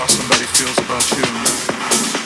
how somebody feels about you.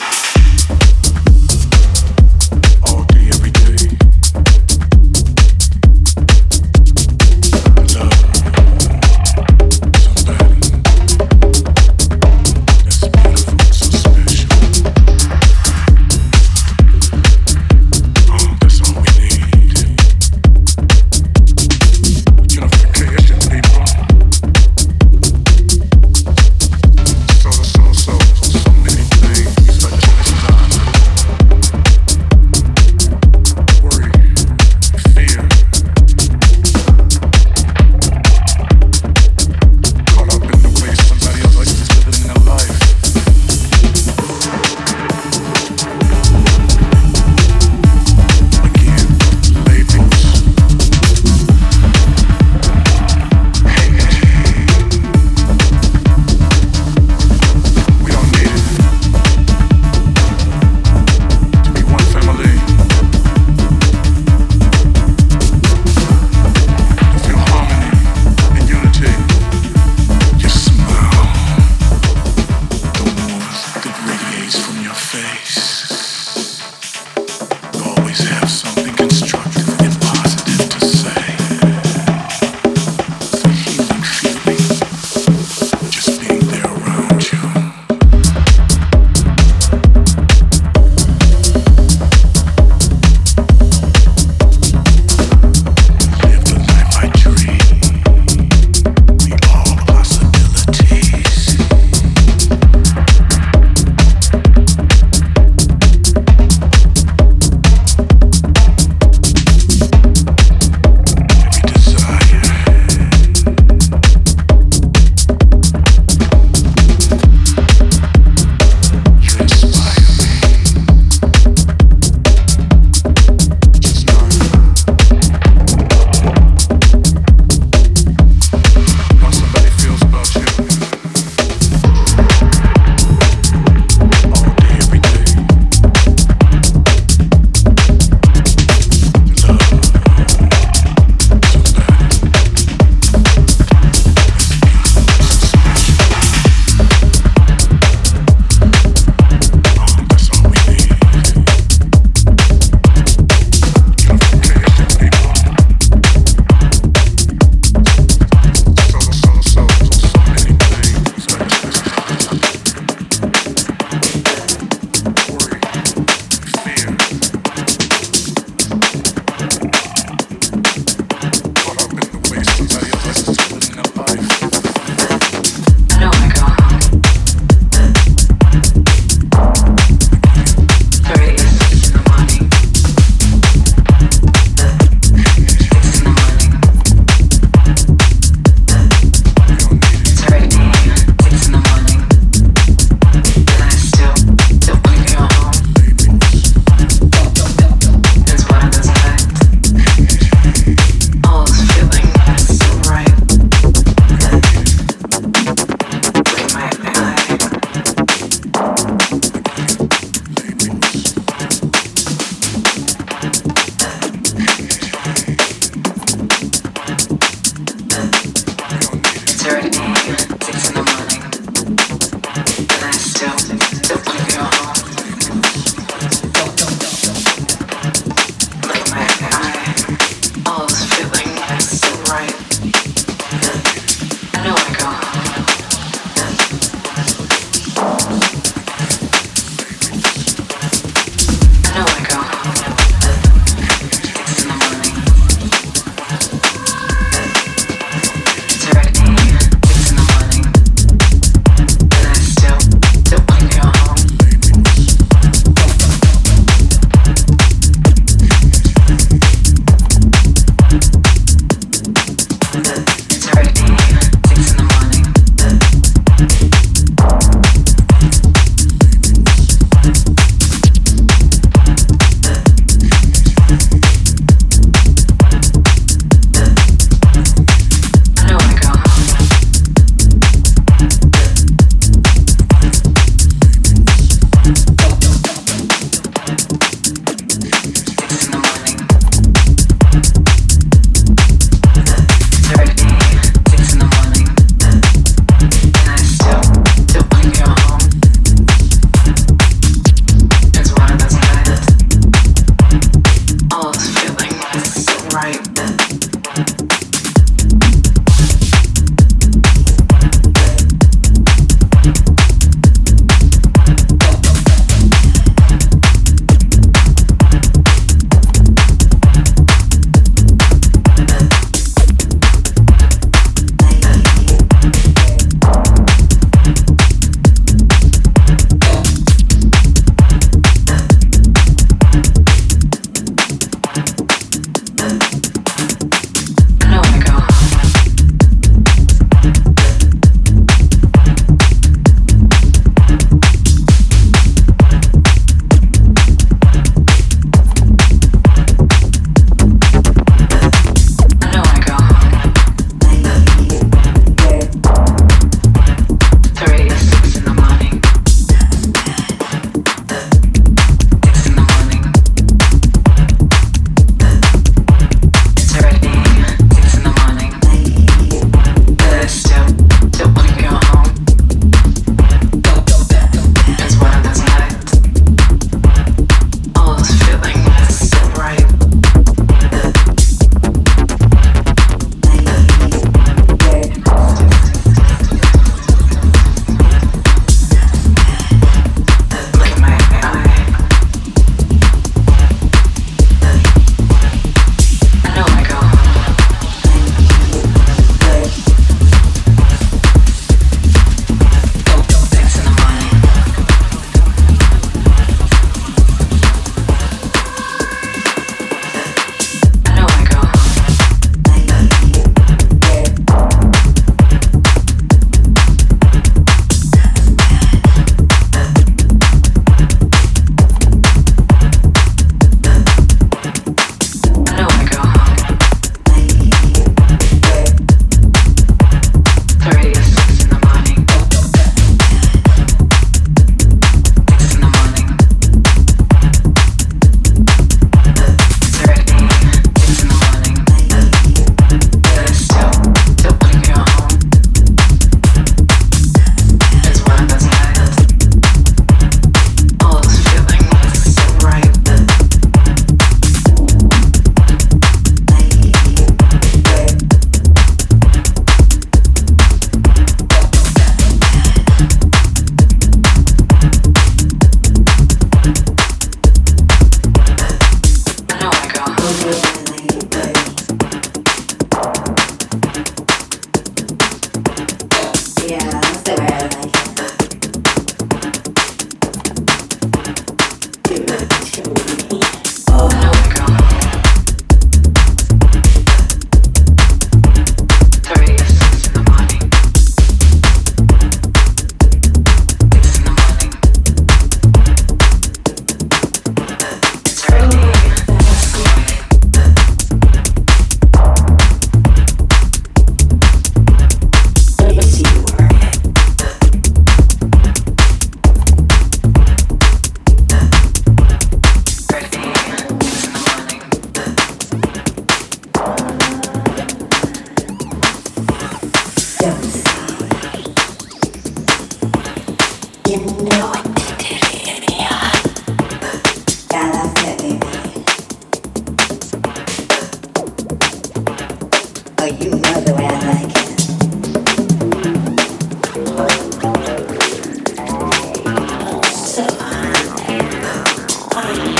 Bye.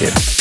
Alternative.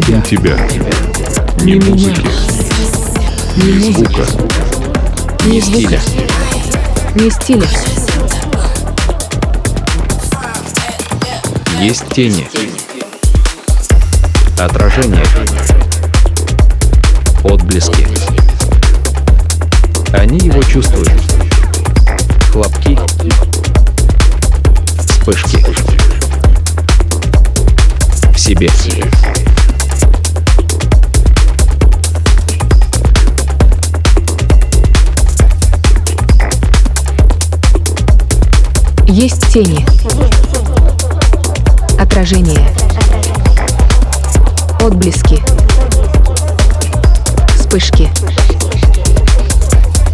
Тебя, Ни тебя, ни ни музыки, ни ни звука, ни стиля, Не стиля. Есть тени. Отражение. Отблески. Они его чувствуют. Хлопки. Вспышки. В себе. Есть тени. Отражение. Отблески. Вспышки.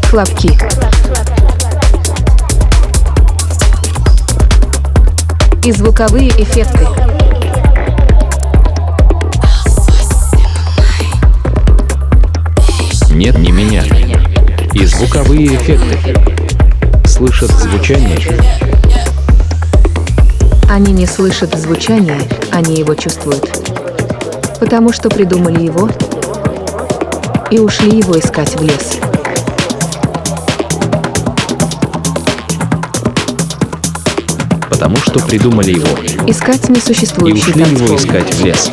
Хлопки. И звуковые эффекты. Нет, не меня. И звуковые эффекты. Слышат звучание. Они не слышат звучания, они его чувствуют. Потому что придумали его и ушли его искать в лес. Потому что придумали его. Искать И несуществующий ушли его танцпол. искать в лес.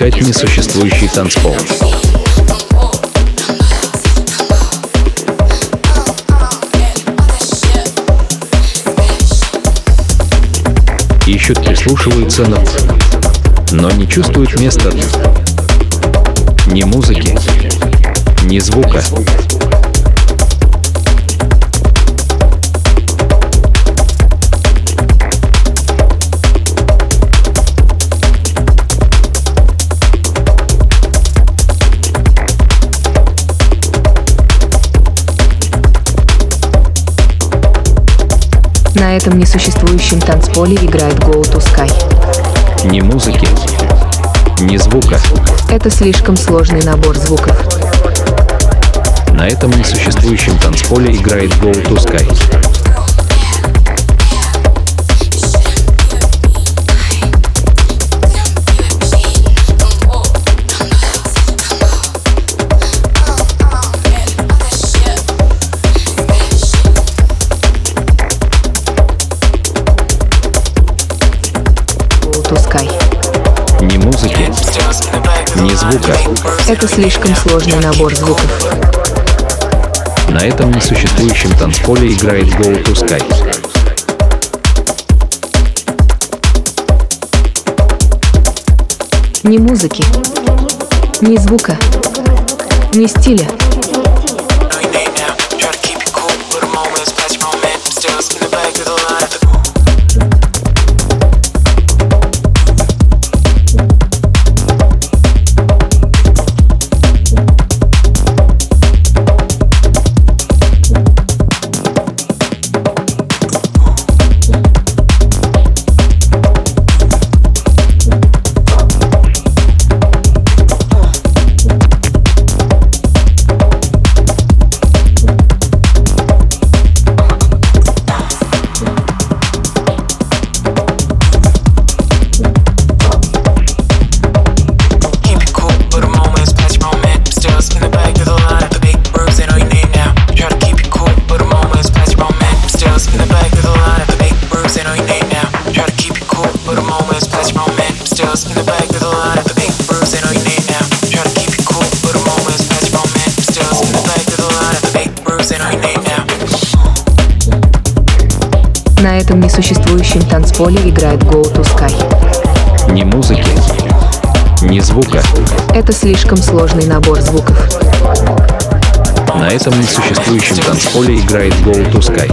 Искать несуществующий танцпол. Ищут, прислушиваются, но, но не чувствуют места ни музыки, ни звука. На этом несуществующем танцполе играет Go to Sky. Ни музыки, ни звука. Это слишком сложный набор звуков. На этом несуществующем танцполе играет Go to Sky. Ни звука. Это слишком сложный набор звуков. На этом несуществующем танцполе играет Go to Sky. Ни музыки, ни звука, ни стиля. чистом несуществующем танцполе играет Go to Sky. Ни музыки, ни звука. Это слишком сложный набор звуков. На этом несуществующем танцполе играет Go to Sky.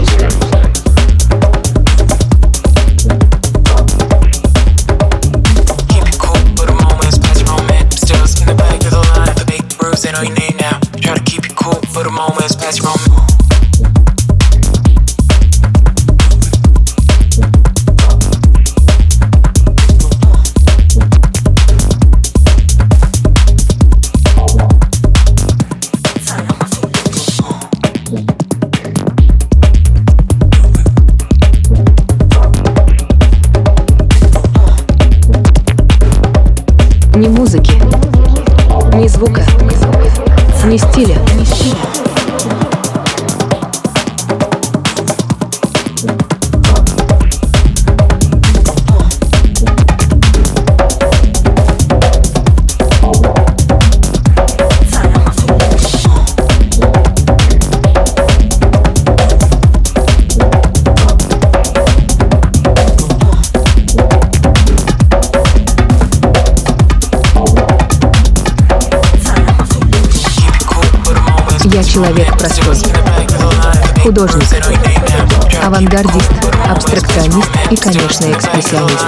Now, try to your moment. 力量。Человек простой. Художник, авангардист, абстракционист и, конечно, экспрессионист.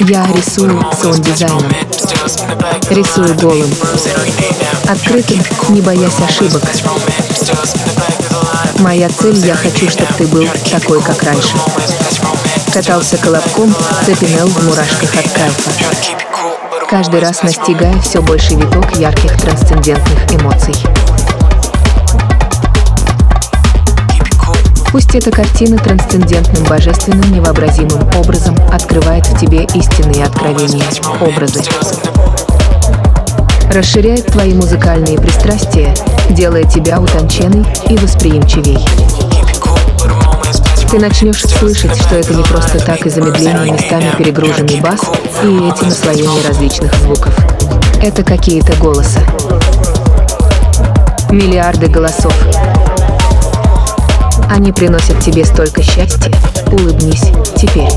Я рисую саунд-дизайном. Рисую голым. Открытым, не боясь ошибок. Моя цель — я хочу, чтобы ты был такой, как раньше. Катался колобком, цепенел в мурашках от кайфа каждый раз настигая все больший виток ярких трансцендентных эмоций. Пусть эта картина трансцендентным, божественным, невообразимым образом открывает в тебе истинные откровения, образы. Расширяет твои музыкальные пристрастия, делая тебя утонченной и восприимчивей. Ты начнешь слышать, что это не просто так и замедление местами перегруженный бас и эти наслоения различных звуков. Это какие-то голоса. Миллиарды голосов. Они приносят тебе столько счастья. Улыбнись теперь.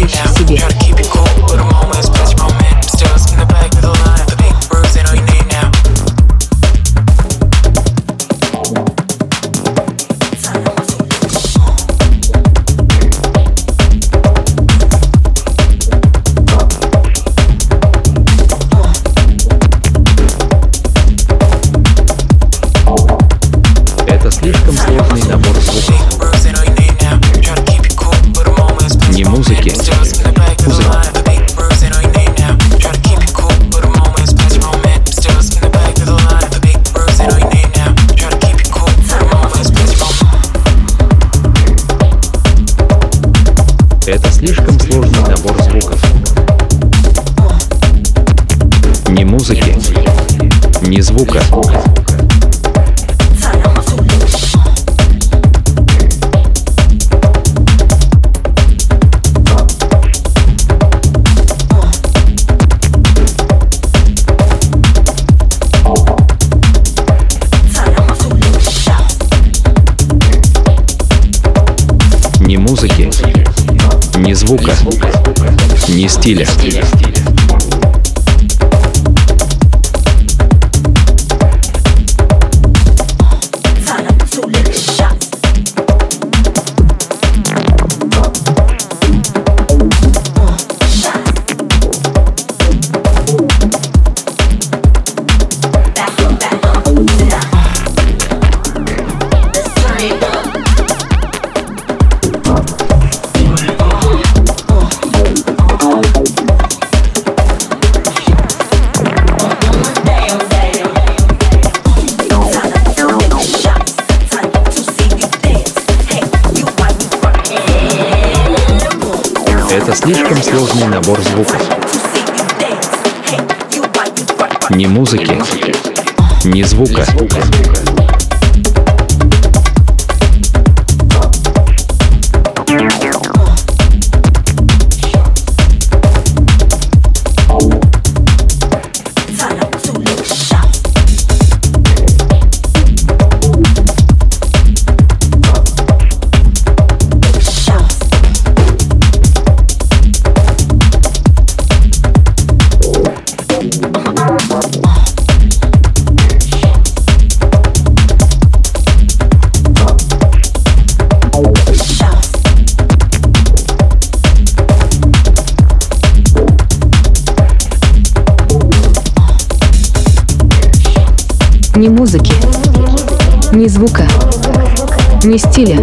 Ищи себе. Ни стиля. Музыки, ни звука. Ни звука, ни стиля.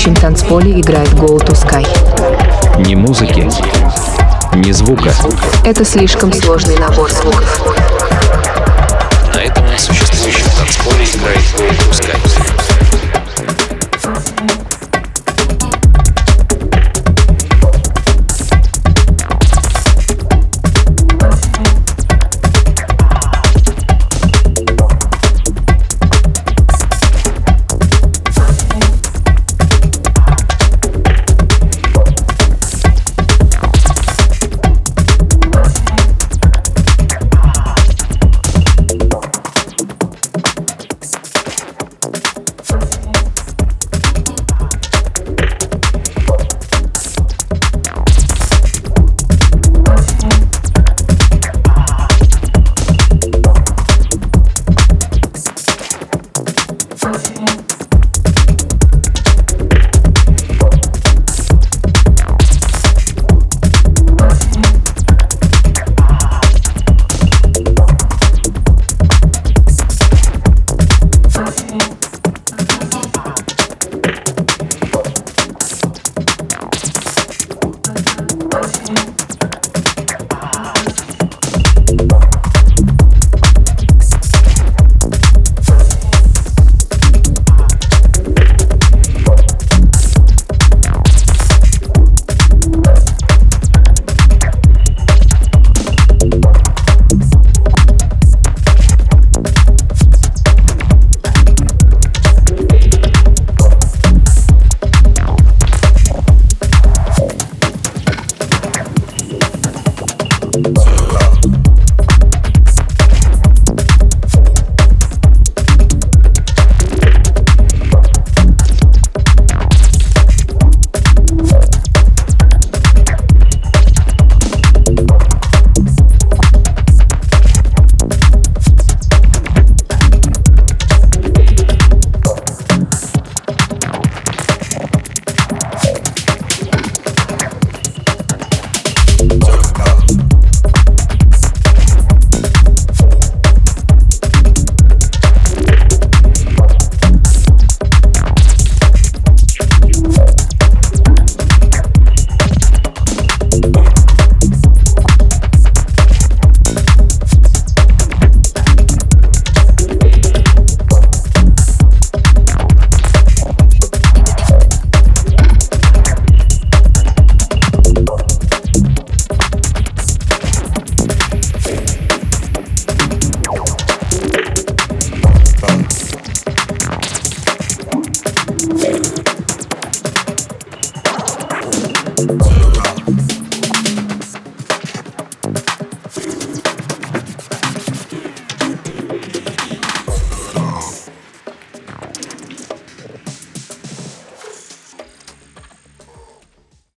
Несуществующем танцполе играет Go to Sky. Ни музыки, ни звука. Это слишком сложный набор звуков.